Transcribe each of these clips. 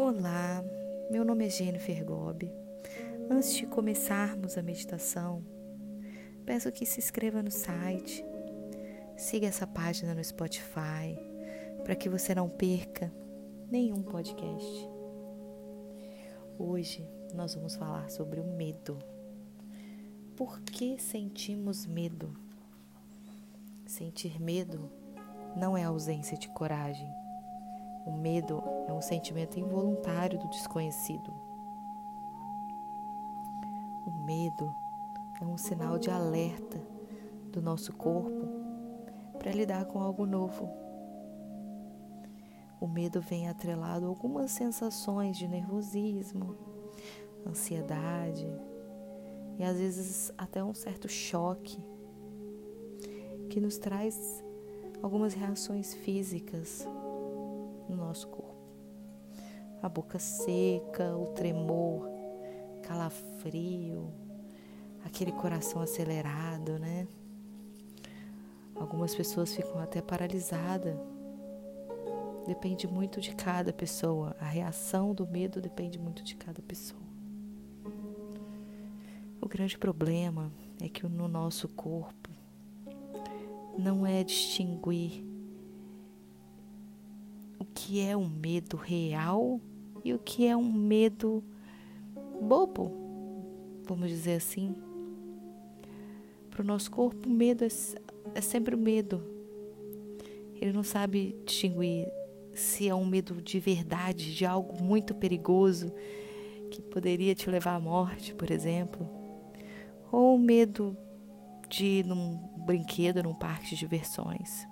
Olá, meu nome é Jennifer Gobi. Antes de começarmos a meditação, peço que se inscreva no site, siga essa página no Spotify, para que você não perca nenhum podcast. Hoje nós vamos falar sobre o medo. Por que sentimos medo? Sentir medo não é ausência de coragem o medo é um sentimento involuntário do desconhecido. O medo é um sinal de alerta do nosso corpo para lidar com algo novo. O medo vem atrelado a algumas sensações de nervosismo, ansiedade e às vezes até um certo choque que nos traz algumas reações físicas no nosso corpo. A boca seca, o tremor, calafrio, aquele coração acelerado, né? Algumas pessoas ficam até paralisadas. Depende muito de cada pessoa. A reação do medo depende muito de cada pessoa. O grande problema é que no nosso corpo não é distinguir que é um medo real e o que é um medo bobo, vamos dizer assim. Para o nosso corpo, o medo é, é sempre o medo. Ele não sabe distinguir se é um medo de verdade, de algo muito perigoso que poderia te levar à morte, por exemplo, ou o medo de ir num brinquedo, num parque de diversões.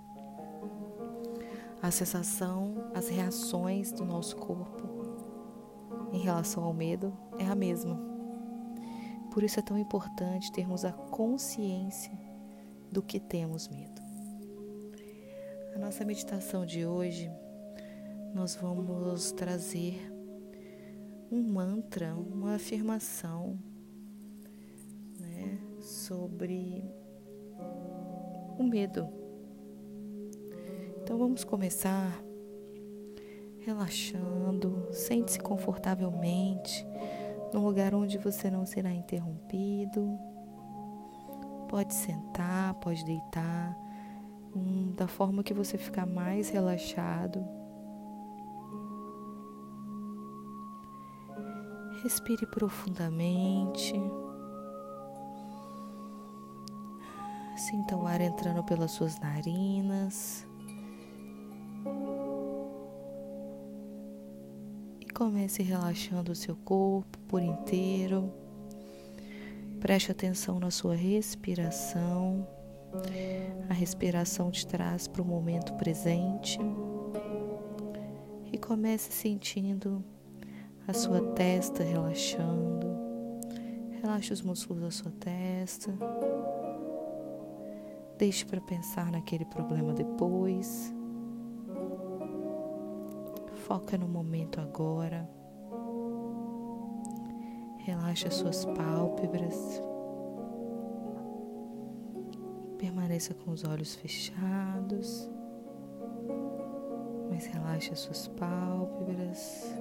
A sensação, as reações do nosso corpo em relação ao medo é a mesma. Por isso é tão importante termos a consciência do que temos medo. A nossa meditação de hoje, nós vamos trazer um mantra, uma afirmação né, sobre o medo então vamos começar relaxando, sente-se confortavelmente num lugar onde você não será interrompido. Pode sentar, pode deitar, um, da forma que você ficar mais relaxado. Respire profundamente. Sinta o ar entrando pelas suas narinas. Comece relaxando o seu corpo por inteiro. Preste atenção na sua respiração. A respiração te traz para o momento presente. E comece sentindo a sua testa relaxando. Relaxe os músculos da sua testa. Deixe para pensar naquele problema depois. Foca no momento agora. Relaxa suas pálpebras. Permaneça com os olhos fechados. Mas relaxa suas pálpebras.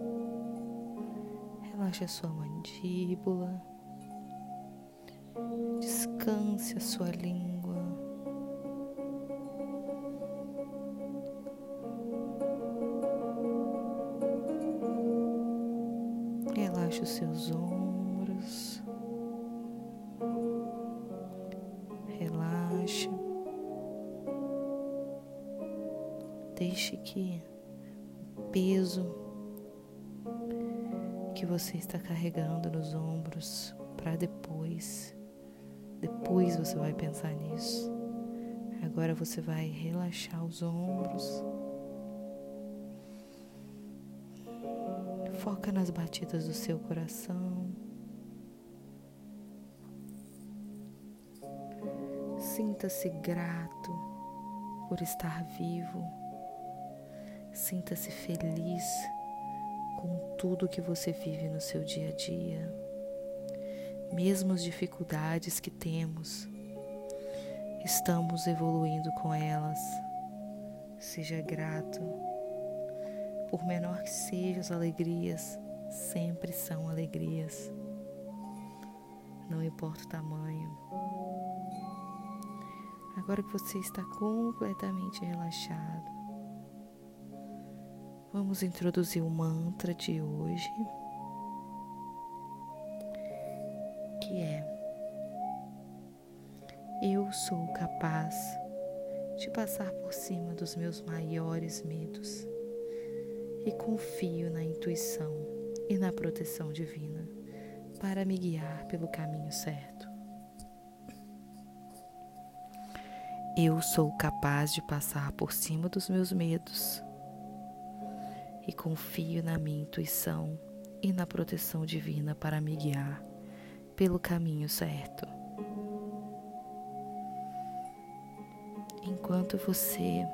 Relaxa sua mandíbula. Descanse a sua língua. Relaxe os seus ombros. Relaxe. Deixe que o peso que você está carregando nos ombros para depois. Depois você vai pensar nisso. Agora você vai relaxar os ombros. Foca nas batidas do seu coração. Sinta-se grato por estar vivo. Sinta-se feliz com tudo que você vive no seu dia a dia. Mesmo as dificuldades que temos, estamos evoluindo com elas. Seja grato por menor que sejam as alegrias, sempre são alegrias. Não importa o tamanho. Agora que você está completamente relaxado, vamos introduzir o mantra de hoje, que é: Eu sou capaz de passar por cima dos meus maiores medos e confio na intuição e na proteção divina para me guiar pelo caminho certo. Eu sou capaz de passar por cima dos meus medos e confio na minha intuição e na proteção divina para me guiar pelo caminho certo. Enquanto você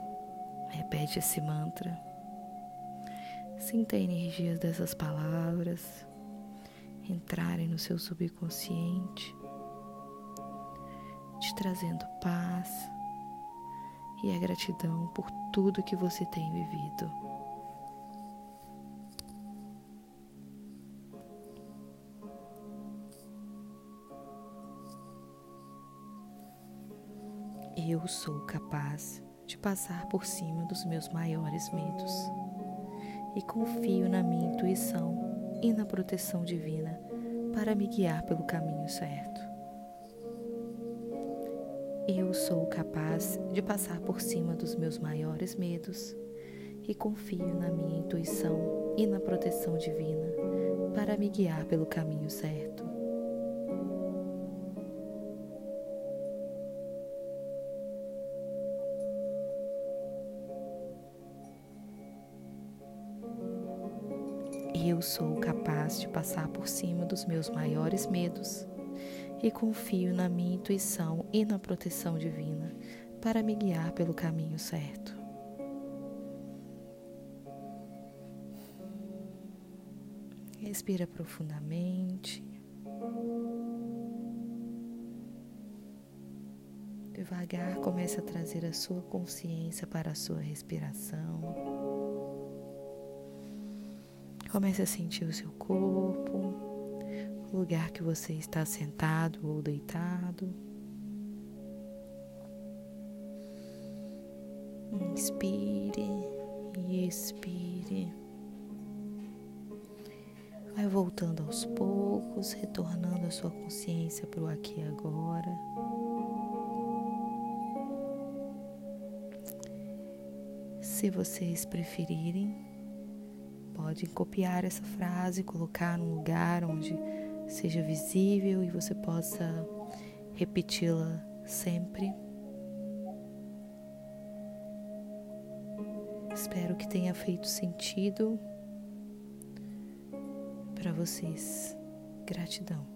repete esse mantra, sinta a energia dessas palavras entrarem no seu subconsciente, te trazendo paz e a gratidão por tudo que você tem vivido. Eu sou capaz de passar por cima dos meus maiores medos e confio na minha intuição e na proteção divina para me guiar pelo caminho certo. Eu sou capaz de passar por cima dos meus maiores medos e confio na minha intuição e na proteção divina para me guiar pelo caminho certo. Eu sou capaz de passar por cima dos meus maiores medos e confio na minha intuição e na proteção divina para me guiar pelo caminho certo. Respira profundamente. Devagar comece a trazer a sua consciência para a sua respiração. Comece a sentir o seu corpo, o lugar que você está sentado ou deitado. Inspire e expire. Vai voltando aos poucos, retornando a sua consciência para o aqui e agora. Se vocês preferirem, Pode copiar essa frase, colocar num lugar onde seja visível e você possa repeti-la sempre. Espero que tenha feito sentido para vocês. Gratidão.